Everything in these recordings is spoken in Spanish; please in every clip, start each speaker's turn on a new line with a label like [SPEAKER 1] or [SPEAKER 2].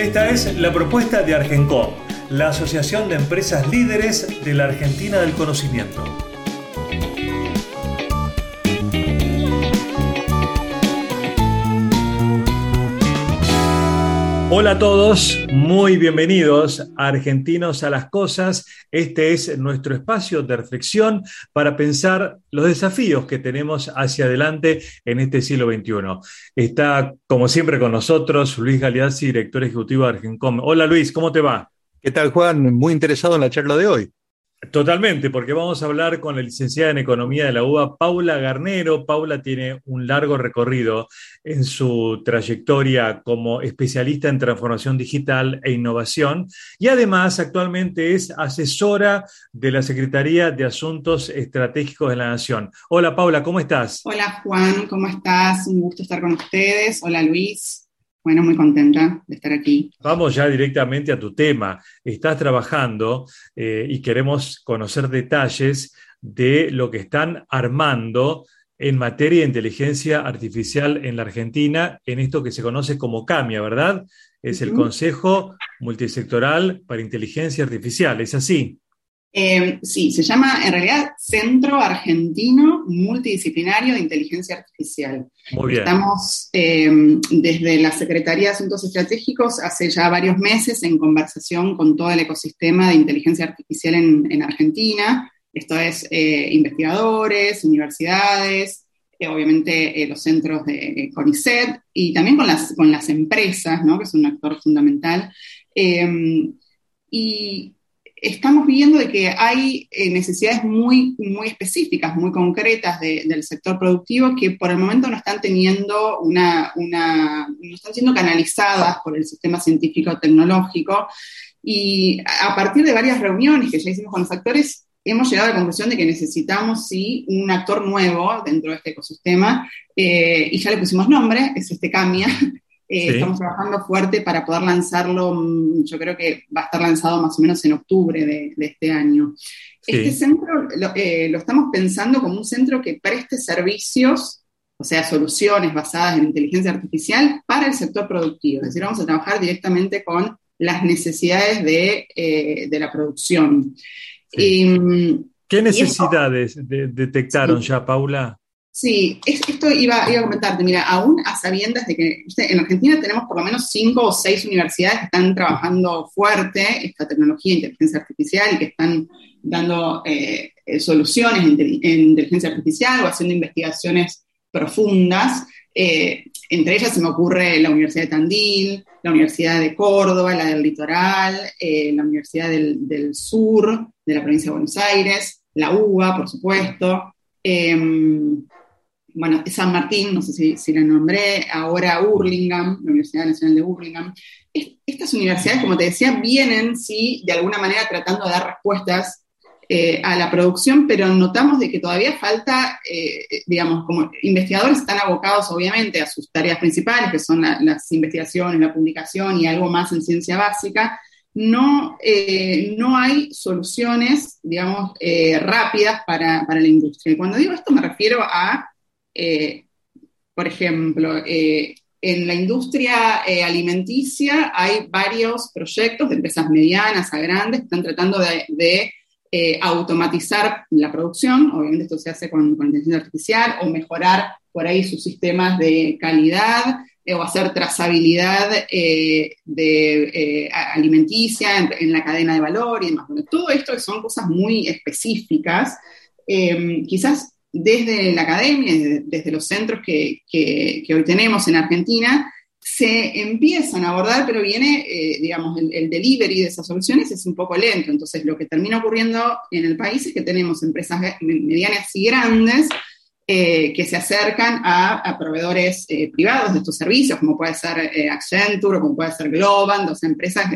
[SPEAKER 1] Esta es la propuesta de Argencom, la Asociación de Empresas Líderes de la Argentina del Conocimiento. Hola a todos, muy bienvenidos a Argentinos a las Cosas. Este es nuestro espacio de reflexión para pensar los desafíos que tenemos hacia adelante en este siglo XXI. Está, como siempre, con nosotros Luis Galeazzi, director ejecutivo de Argencom. Hola Luis, ¿cómo te va?
[SPEAKER 2] ¿Qué tal Juan? Muy interesado en la charla de hoy.
[SPEAKER 1] Totalmente, porque vamos a hablar con la licenciada en Economía de la UBA, Paula Garnero. Paula tiene un largo recorrido en su trayectoria como especialista en transformación digital e innovación y además actualmente es asesora de la Secretaría de Asuntos Estratégicos de la Nación. Hola Paula, ¿cómo estás?
[SPEAKER 3] Hola Juan, ¿cómo estás? Un gusto estar con ustedes. Hola Luis. Bueno, muy contenta de estar aquí.
[SPEAKER 1] Vamos ya directamente a tu tema. Estás trabajando eh, y queremos conocer detalles de lo que están armando en materia de inteligencia artificial en la Argentina, en esto que se conoce como CAMIA, ¿verdad? Es el Consejo Multisectoral para Inteligencia Artificial, ¿es así?
[SPEAKER 3] Eh, sí, se llama en realidad Centro Argentino Multidisciplinario de Inteligencia Artificial.
[SPEAKER 1] Muy bien.
[SPEAKER 3] Estamos eh, desde la Secretaría de Asuntos Estratégicos hace ya varios meses en conversación con todo el ecosistema de inteligencia artificial en, Argentina. Esto es eh, investigadores, universidades, obviamente los centros de CONICET y también con las, con las empresas, ¿no? que es un actor fundamental. y estamos viendo de que hay eh, necesidades muy, muy específicas, muy concretas del sector productivo que por el momento no están teniendo una, una, no están siendo canalizadas por el sistema científico tecnológico. Y a partir de varias reuniones que ya hicimos con los actores, hemos llegado a la conclusión de que necesitamos, sí, un actor nuevo dentro de este ecosistema, eh, y ya le pusimos nombre, es este CAMIA, eh, estamos trabajando fuerte para poder lanzarlo, mm, yo creo que va a estar lanzado más o menos en octubre de, este año. Este centro eh, lo, estamos pensando como un centro que preste servicios, o sea, soluciones basadas en inteligencia artificial para el sector productivo. Es decir, vamos a trabajar directamente con las necesidades de, eh, la producción.
[SPEAKER 1] Mm, ¿Qué necesidades detectaron ya, Paula?
[SPEAKER 3] Sí, esto iba, a comentarte, mira, aún a sabiendas de que en Argentina tenemos por lo menos cinco o seis universidades que están trabajando fuerte esta tecnología de inteligencia artificial y que están dando eh, soluciones en, inteligencia artificial o haciendo investigaciones profundas. Eh, entre ellas se me ocurre la Universidad de Tandil, la Universidad de Córdoba, la del Litoral, eh, la Universidad del, del, Sur, de la provincia de Buenos Aires, la UBA, por supuesto. Bueno, San Martín, no sé si, si la nombré, ahora Hurlingham, la Universidad Nacional de Hurlingham. estas universidades, como te decía, vienen, sí, de alguna manera tratando de dar respuestas eh, a la producción, pero notamos de que todavía falta, eh, digamos, como investigadores están abocados obviamente a sus tareas principales, que son las investigaciones, la publicación y algo más en ciencia básica, no, eh, no hay soluciones, digamos, rápidas para, para, la industria. Y cuando digo esto me refiero a eh, por ejemplo, eh, en la industria eh, alimenticia hay varios proyectos de empresas medianas a grandes que están tratando de, automatizar la producción, obviamente esto se hace con, inteligencia artificial, o mejorar por ahí sus sistemas de calidad, o hacer trazabilidad de alimenticia en, la cadena de valor y demás. todo esto son cosas muy específicas. quizás desde la academia, desde los centros que, hoy tenemos en Argentina, se empiezan a abordar, pero viene, eh, digamos, el, delivery de esas soluciones es un poco lento. Entonces, lo que termina ocurriendo en el país es que tenemos empresas medianas y grandes que se acercan a, proveedores privados de estos servicios, como puede ser Accenture o como puede ser Globant, dos empresas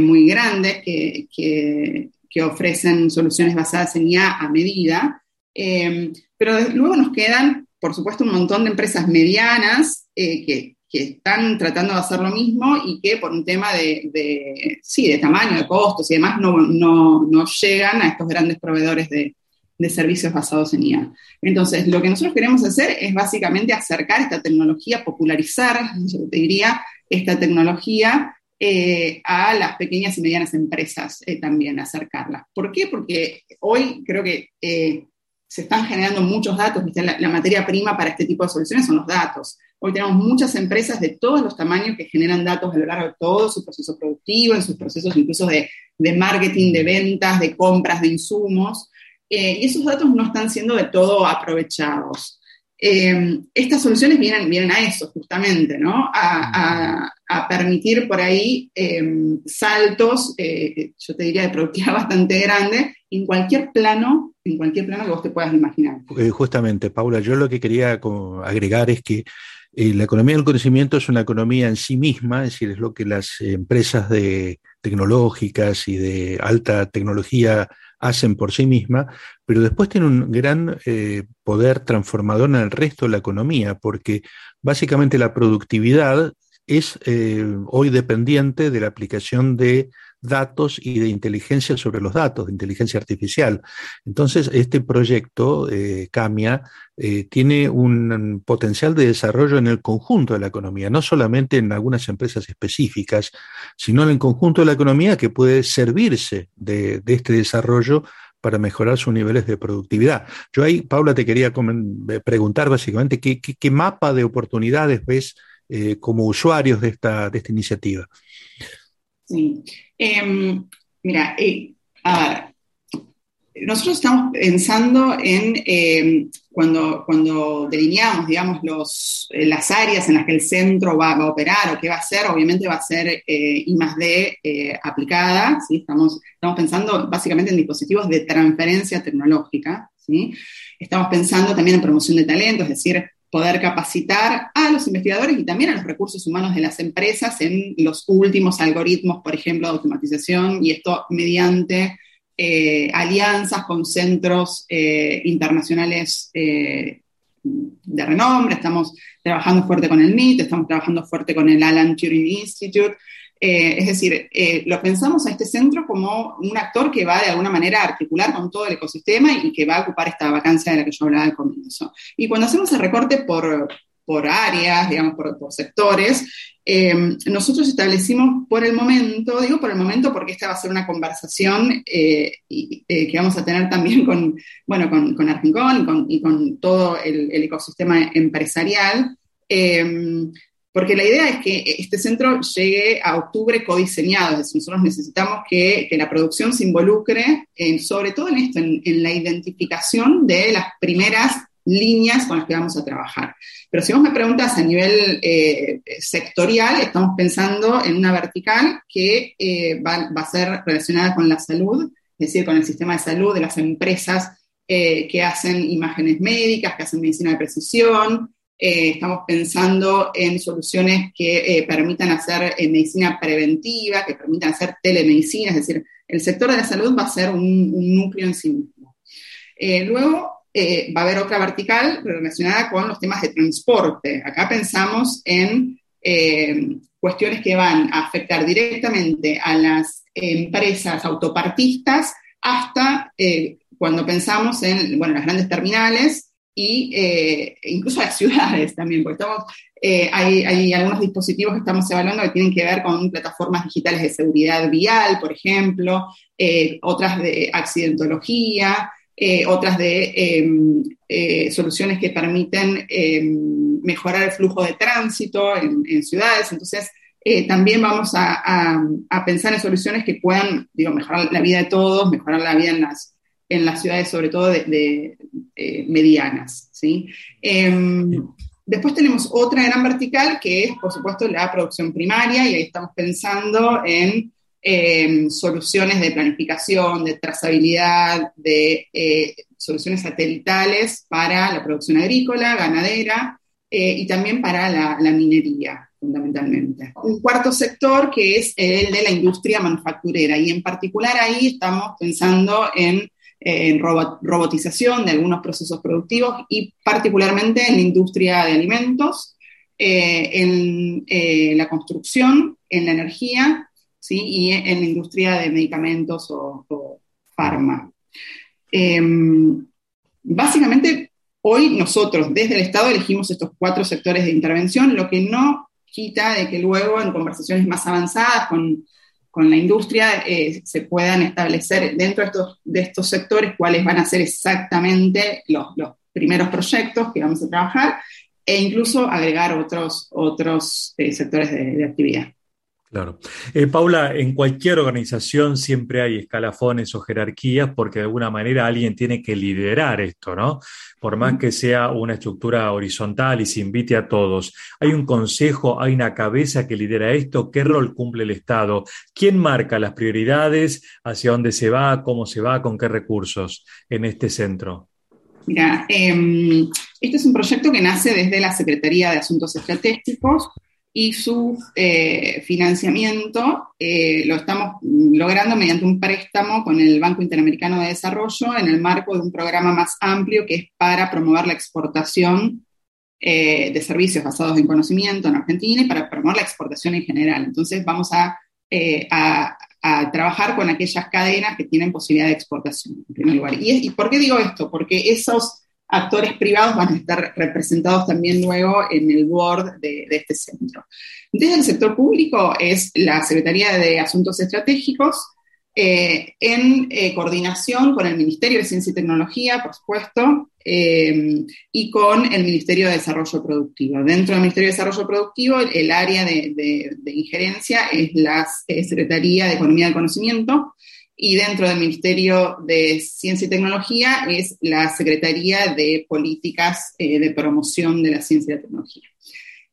[SPEAKER 3] muy grandes que, que, ofrecen soluciones basadas en IA a medida. Pero luego nos quedan, por supuesto, un montón de empresas medianas que, que están tratando de hacer lo mismo y que por un tema de, sí, de tamaño, de costos y demás, no, no, no llegan a estos grandes proveedores de, de, servicios basados en IA. Entonces, lo que nosotros queremos hacer es básicamente acercar esta tecnología, popularizar, yo te diría, esta tecnología eh, a las pequeñas y medianas empresas eh, también, acercarlas. ¿Por qué? Porque hoy creo que eh, se están generando muchos datos, la, la, materia prima para este tipo de soluciones son los datos. Hoy tenemos muchas empresas de todos los tamaños que generan datos a lo largo de todo su proceso productivo, en sus procesos incluso de, marketing, de ventas, de compras, de insumos, eh, y esos datos no están siendo de todo aprovechados. Eh, estas soluciones vienen, vienen a eso, justamente, ¿no? A, permitir por ahí em, saltos, eh, yo te diría, de productividad bastante grande en cualquier plano, en cualquier plano que vos te puedas imaginar.
[SPEAKER 2] Justamente, Paula, yo lo que quería agregar es que eh, la economía del conocimiento es una economía en sí misma, es decir, es lo que las empresas de, tecnológicas y de alta tecnología hacen por sí misma, pero después tiene un gran eh, poder transformador en el resto de la economía, porque básicamente la productividad es eh, hoy dependiente de la aplicación de datos y de inteligencia sobre los datos, de inteligencia artificial. Entonces, este proyecto, eh, CAMIA, eh, tiene un potencial de desarrollo en el conjunto de la economía, no solamente en algunas empresas específicas, sino en el conjunto de la economía que puede servirse de, este desarrollo para mejorar sus niveles de productividad. Yo ahí, Paula, te quería eh, preguntar básicamente qué, mapa de oportunidades ves como usuarios de esta, de esta iniciativa.
[SPEAKER 3] Sí. Em, mira, eh, nosotros estamos pensando en em, cuando, cuando delineamos, digamos, los, eh, las áreas en las que el centro va, a operar o qué va a hacer, obviamente va a ser eh, I más D aplicada, ¿sí? estamos, estamos pensando básicamente en dispositivos de transferencia tecnológica, ¿sí? estamos pensando también en promoción de talento, es decir, poder capacitar a los investigadores y también a los recursos humanos de las empresas en los últimos algoritmos, por ejemplo, de automatización, y esto mediante eh, alianzas con centros eh, internacionales eh, de renombre. Estamos trabajando fuerte con el MIT, estamos trabajando fuerte con el Alan Turing Institute, eh, es decir, eh, lo pensamos a este centro como un actor que va de alguna manera a articular con todo el ecosistema y que va a ocupar esta vacancia de la que yo hablaba al comienzo. Y cuando hacemos el recorte por, por áreas, digamos, por, sectores, eh, nosotros establecimos por el momento, digo por el momento porque esta va a ser una conversación que vamos a tener también con, bueno, con, con Argencon y con, todo el, el, ecosistema empresarial, porque la idea es que este centro llegue a octubre codiseñado, es decir, nosotros necesitamos que, la producción se involucre sobre todo en esto, en, la identificación de las primeras líneas con las que vamos a trabajar. Pero si vos me preguntas a nivel eh, sectorial, estamos pensando en una vertical que eh, va, a ser relacionada con la salud, es decir, con el sistema de salud de las empresas eh, que hacen imágenes médicas, que hacen medicina de precisión, eh, estamos pensando en soluciones que eh, permitan hacer eh, medicina preventiva, que permitan hacer telemedicina, es decir, el sector de la salud va a ser un, núcleo en sí mismo. luego va a haber otra vertical relacionada con los temas de transporte. Acá pensamos en cuestiones que van a afectar directamente a las empresas autopartistas hasta cuando pensamos en bueno, las grandes terminales y eh, incluso a las ciudades también, porque estamos, eh, hay, hay, algunos dispositivos que estamos evaluando que tienen que ver con plataformas digitales de seguridad vial, por ejemplo, eh, otras de accidentología, otras de em, soluciones que permiten em, mejorar el flujo de tránsito en, ciudades. Entonces, también vamos a, a, a, pensar en soluciones que puedan digo, mejorar la vida de todos, mejorar la vida en las, en las ciudades, sobre todo de, eh, medianas. ¿sí? Em, después tenemos otra gran vertical que es, por supuesto, la producción primaria, y ahí estamos pensando en em, soluciones de planificación, de trazabilidad, de, eh, soluciones satelitales para la producción agrícola, ganadera y también para la minería fundamentalmente. Un cuarto sector que es el de la industria manufacturera y en particular ahí estamos pensando en, robotización de algunos procesos productivos y particularmente en la industria de alimentos, eh, en eh, la construcción, en la energía ¿sí? y en la industria de medicamentos o, o farma. Em, básicamente, hoy nosotros desde el Estado elegimos estos cuatro sectores de intervención, lo que no quita de que luego en conversaciones más avanzadas con, la industria eh, se puedan establecer dentro de estos, de estos sectores cuáles van a ser exactamente los, primeros proyectos que vamos a trabajar e incluso agregar otros, otros eh, sectores de actividad.
[SPEAKER 1] Claro. Eh, Paula, en cualquier organización siempre hay escalafones o jerarquías porque de alguna manera alguien tiene que liderar esto, ¿no? Por más que sea una estructura horizontal y se invite a todos. Hay un consejo, hay una cabeza que lidera esto. ¿Qué rol cumple el Estado? ¿Quién marca las prioridades? ¿Hacia dónde se va? ¿Cómo se va? ¿Con qué recursos en este centro?
[SPEAKER 3] Mira, em, este es un proyecto que nace desde la Secretaría de Asuntos Estratégicos y su eh, financiamiento eh, lo estamos logrando mediante un préstamo con el Banco Interamericano de Desarrollo en el marco de un programa más amplio que es para promover la exportación eh, de servicios basados en conocimiento en Argentina y para promover la exportación en general. Entonces vamos a, a, trabajar con aquellas cadenas que tienen posibilidad de exportación, en primer lugar. ¿Y, ¿Y por qué digo esto? Porque esos actores privados van a estar representados también luego en el board de, este centro. Desde el sector público es la Secretaría de Asuntos Estratégicos, eh, en eh, coordinación con el Ministerio de Ciencia y Tecnología, por supuesto, eh, y con el Ministerio de Desarrollo Productivo. Dentro del Ministerio de Desarrollo Productivo, el área de, de injerencia es la Secretaría de Economía del Conocimiento, y dentro del Ministerio de Ciencia y Tecnología es la Secretaría de Políticas eh, de Promoción de la Ciencia y la Tecnología.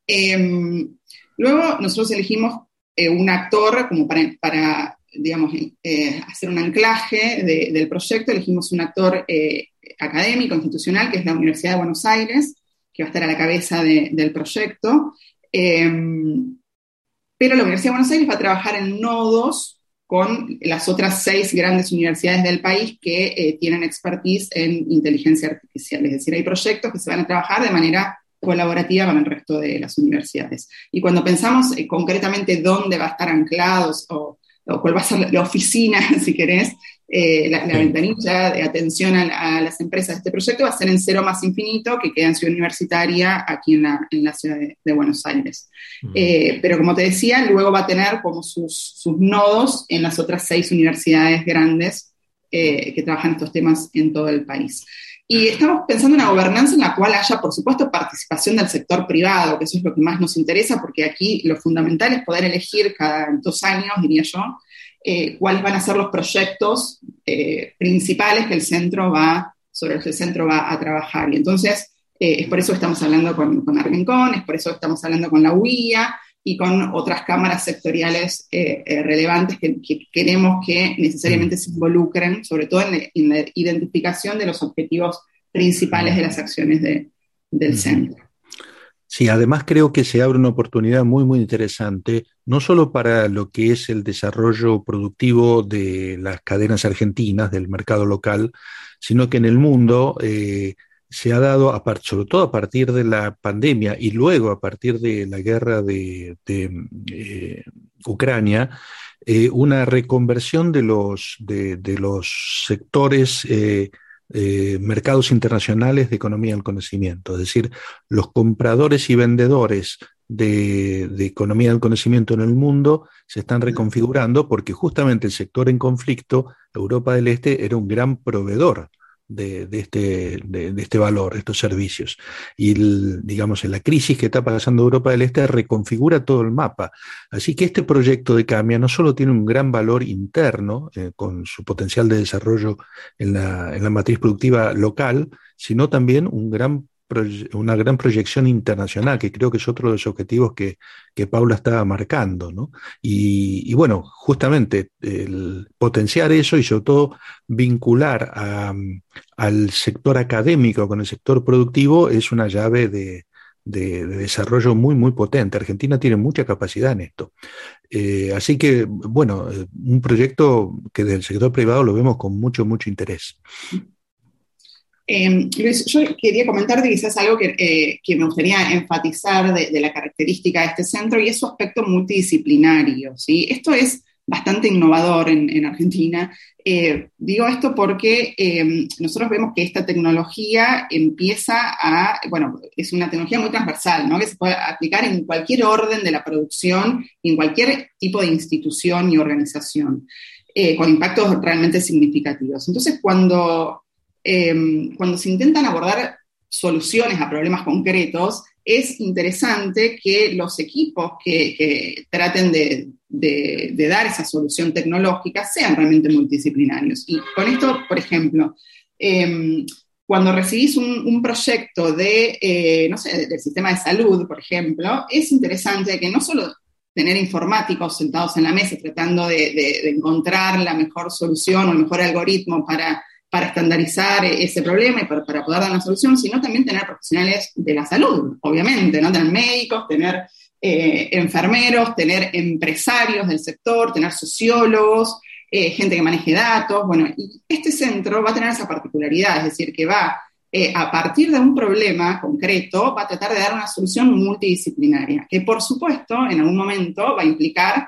[SPEAKER 3] Em, luego nosotros elegimos eh, un actor como para, digamos, eh, hacer un anclaje del proyecto, elegimos un actor académico, institucional, que es la Universidad de Buenos Aires, que va a estar a la cabeza del proyecto. Em, pero la Universidad de Buenos Aires va a trabajar en nodos con las otras seis grandes universidades del país que eh, tienen expertise en inteligencia artificial. Es decir, hay proyectos que se van a trabajar de manera colaborativa con el resto de las universidades. Y cuando pensamos eh, concretamente dónde va a estar anclados o, o, cuál va a ser la oficina, si querés, eh, la, ventanilla de atención a, las empresas de este proyecto va a ser en cero más infinito, que queda en Ciudad Universitaria, aquí en la, ciudad de, Buenos Aires. Eh, pero como te decía, luego va a tener como sus, nodos en las otras seis universidades grandes eh, que trabajan estos temas en todo el país. Y estamos pensando en una gobernanza en la cual haya, por supuesto, participación del sector privado, que eso es lo que más nos interesa, porque aquí lo fundamental es poder elegir cada dos años, diría yo, eh, cuáles van a ser los proyectos eh, principales que el centro va, sobre los que el centro va a trabajar. Y entonces, eh, es por eso que estamos hablando con, con Argencon, es por eso que estamos hablando con la UIA y con otras cámaras sectoriales relevantes que, queremos que necesariamente se involucren, sobre todo en, la identificación de los objetivos principales de las acciones del centro.
[SPEAKER 2] Sí, además creo que se abre una oportunidad muy, muy interesante, no solo para lo que es el desarrollo productivo de las cadenas argentinas, del mercado local, sino que en el mundo eh, se ha dado, sobre todo a partir de la pandemia y luego a partir de la guerra de, eh, Ucrania, eh, una reconversión de los, de, de los sectores eh, mercados internacionales de economía del conocimiento, es decir, los compradores y vendedores de, de, economía del conocimiento en el mundo se están reconfigurando porque justamente el sector en conflicto, Europa del Este, era un gran proveedor de, este, de, este valor, estos servicios. Y, digamos, en la crisis que está pasando Europa del Este reconfigura todo el mapa. Así que este proyecto de Camia no solo tiene un gran valor interno, eh, con su potencial de desarrollo en la, en la matriz productiva local, sino también un gran una gran proyección internacional, que creo que es otro de los objetivos que, Paula estaba marcando. ¿no? Y, bueno, justamente el potenciar eso y sobre todo vincular al sector académico con el sector productivo es una llave de, desarrollo muy, muy potente. Argentina tiene mucha capacidad en esto. Eh, así que, bueno, eh, un proyecto que del sector privado lo vemos con mucho, mucho interés.
[SPEAKER 3] Eh, Luis, yo quería comentarte quizás algo que, eh, me gustaría enfatizar de, la característica de este centro y es su aspecto multidisciplinario. ¿sí? Esto es bastante innovador en, Argentina. Eh, digo esto porque nosotros vemos que esta tecnología empieza a, bueno, es una tecnología muy transversal, ¿no? que se puede aplicar en cualquier orden de la producción, en cualquier tipo de institución y organización, con impactos realmente significativos. Entonces, cuando Em, cuando se intentan abordar soluciones a problemas concretos, es interesante que los equipos que, traten de, dar esa solución tecnológica sean realmente multidisciplinarios. Y con esto, por ejemplo, em, cuando recibís un, proyecto de, eh, no sé, del sistema de salud, por ejemplo, es interesante que no solo tener informáticos sentados en la mesa tratando de encontrar la mejor solución o el mejor algoritmo para para estandarizar ese problema y para, poder dar una solución, sino también tener profesionales de la salud, obviamente, ¿no? Tener médicos, tener eh, enfermeros, tener empresarios del sector, tener sociólogos, eh, gente que maneje datos. Bueno, este centro va a tener esa particularidad, es decir, que va eh, a partir de un problema concreto, va a tratar de dar una solución multidisciplinaria, que por supuesto en algún momento va a implicar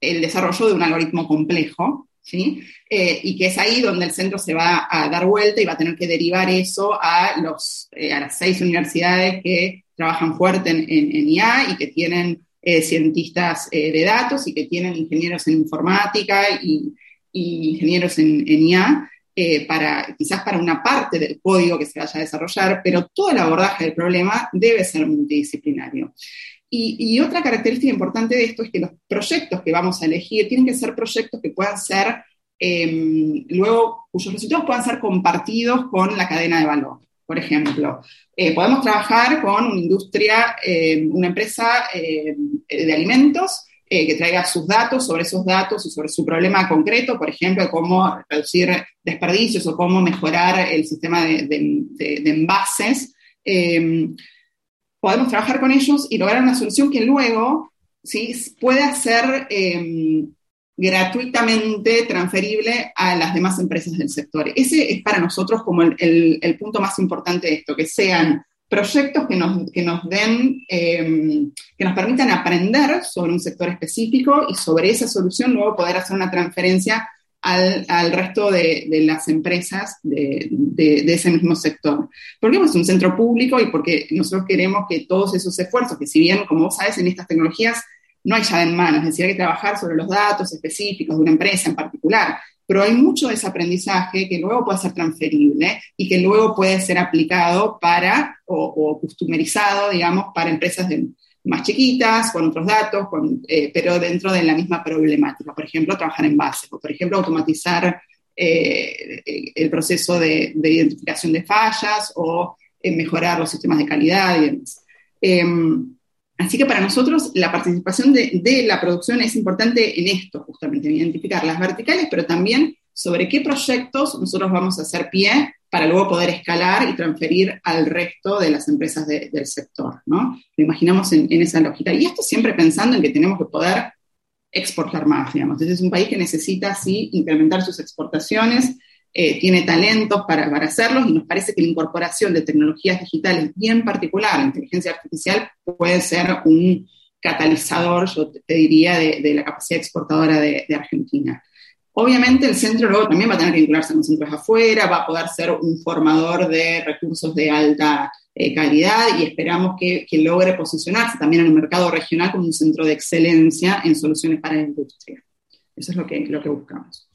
[SPEAKER 3] el desarrollo de un algoritmo complejo, eh, y que es ahí donde el centro se va a dar vuelta y va a tener que derivar eso a, los, eh, a las seis universidades que trabajan fuerte en, IA y que tienen eh, cientistas de datos y que tienen ingenieros en informática y, ingenieros en, IA. para, quizás para una parte del código que se vaya a desarrollar, pero todo el abordaje del problema debe ser multidisciplinario. Y, otra característica importante de esto es que los proyectos que vamos a elegir tienen que ser proyectos que puedan ser, em, luego, cuyos resultados puedan ser compartidos con la cadena de valor. Por ejemplo, eh, podemos trabajar con una industria, em, una empresa em, de alimentos eh, que traiga sus datos sobre esos datos y sobre su problema concreto, por ejemplo, cómo reducir desperdicios o cómo mejorar el sistema de, de envases podemos trabajar con ellos y lograr una solución que luego ¿sí? pueda ser em, gratuitamente transferible a las demás empresas del sector. Ese es para nosotros como el, punto más importante de esto, que sean proyectos que nos, que nos den, em, que nos permitan aprender sobre un sector específico y sobre esa solución luego poder hacer una transferencia al, resto de, las empresas de, ese mismo sector. ¿Por qué? Pues es un centro público y porque nosotros queremos que todos esos esfuerzos, que si bien, como vos sabes, en estas tecnologías no hay llave en mano, es decir, hay que trabajar sobre los datos específicos de una empresa en particular, pero hay mucho de ese aprendizaje que luego puede ser transferible y que luego puede ser aplicado para, o, o customerizado, digamos, para empresas de, más chiquitas, con otros datos, eh, pero dentro de la misma problemática. Por ejemplo, trabajar en base, o por ejemplo, automatizar eh, el proceso de, identificación de fallas o eh, mejorar los sistemas de calidad y demás. Em, así que para nosotros la participación de, de, la producción es importante en esto, justamente, en identificar las verticales, pero también sobre qué proyectos nosotros vamos a hacer pie para luego poder escalar y transferir al resto de las empresas del sector, ¿no? Lo imaginamos en, esa lógica. Y esto siempre pensando en que tenemos que poder exportar más, digamos. Entonces es un país que necesita, sí, incrementar sus exportaciones, eh, tiene talentos para, para, hacerlos y nos parece que la incorporación de tecnologías digitales y en particular la inteligencia artificial puede ser un catalizador, yo te diría, de, la capacidad exportadora de Argentina. Obviamente el centro luego también va a tener que vincularse con centros afuera, va a poder ser un formador de recursos de alta eh, calidad y esperamos que, logre posicionarse también en el mercado regional como un centro de excelencia en soluciones para la industria. Eso es lo que, lo que buscamos.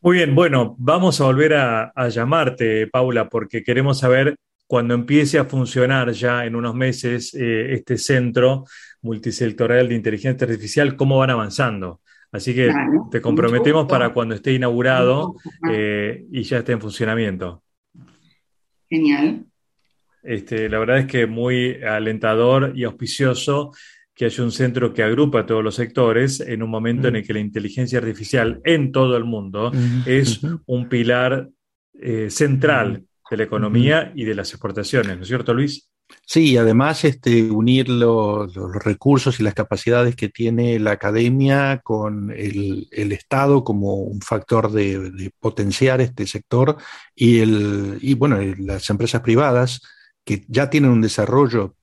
[SPEAKER 1] Muy bien, bueno, vamos a volver a, llamarte, Paula, porque queremos saber cuando empiece a funcionar ya en unos meses eh, este centro multisectorial de inteligencia artificial, cómo van avanzando. Así que te comprometemos para cuando esté inaugurado eh, y ya esté en funcionamiento.
[SPEAKER 3] Genial.
[SPEAKER 1] Este, la verdad es que muy alentador y auspicioso que haya un centro que agrupa a todos los sectores en un momento en el que la inteligencia artificial en todo el mundo es un pilar eh, central de la economía y de las exportaciones, ¿no es cierto, Luis?
[SPEAKER 2] Sí, además este, unir los recursos y las capacidades que tiene la academia con el, Estado como un factor de, potenciar este sector y, el, y bueno, las empresas privadas que ya tienen un desarrollo,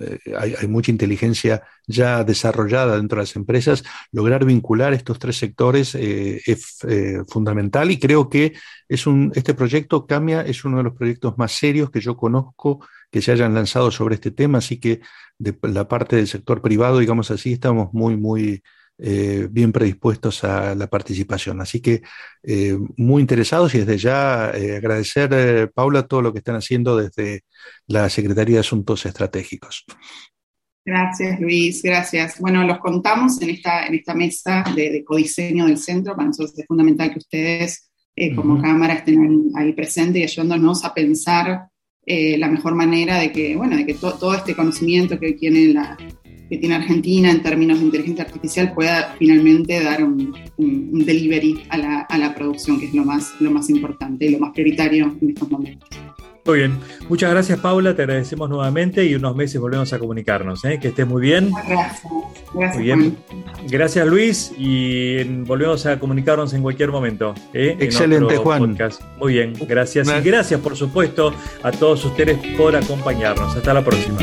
[SPEAKER 2] eh, hay, mucha inteligencia ya desarrollada dentro de las empresas, lograr vincular estos tres sectores eh, es eh, fundamental y creo que es un, este proyecto Cambia es uno de los proyectos más serios que yo conozco que se hayan lanzado sobre este tema, así que de la parte del sector privado, digamos así, estamos muy, muy eh, bien predispuestos a la participación. Así que eh, muy interesados y desde ya eh, agradecer, Paula, todo lo que están haciendo desde la Secretaría de Asuntos Estratégicos.
[SPEAKER 3] Gracias, Luis, gracias. Bueno, los contamos en esta, en esta mesa de, codiseño del centro. Para nosotros es fundamental que ustedes, como Cámara, estén ahí presentes y ayudándonos a pensar la mejor manera de que, bueno, de que todo este conocimiento que tiene la, que tiene Argentina en términos de inteligencia artificial pueda finalmente dar un, delivery a la, a la, producción, que es lo más, lo más importante y lo más prioritario en estos momentos.
[SPEAKER 1] Muy bien. Muchas gracias, Paula. Te agradecemos nuevamente y unos meses volvemos a comunicarnos. ¿eh? Que estés muy bien.
[SPEAKER 3] Gracias. Gracias.
[SPEAKER 1] Muy bien. Gracias, Luis. Y volvemos a comunicarnos en cualquier momento. ¿eh?
[SPEAKER 2] Excelente, Juan.
[SPEAKER 1] Muy bien. Gracias. Y gracias, por supuesto, a todos ustedes por acompañarnos. Hasta la próxima.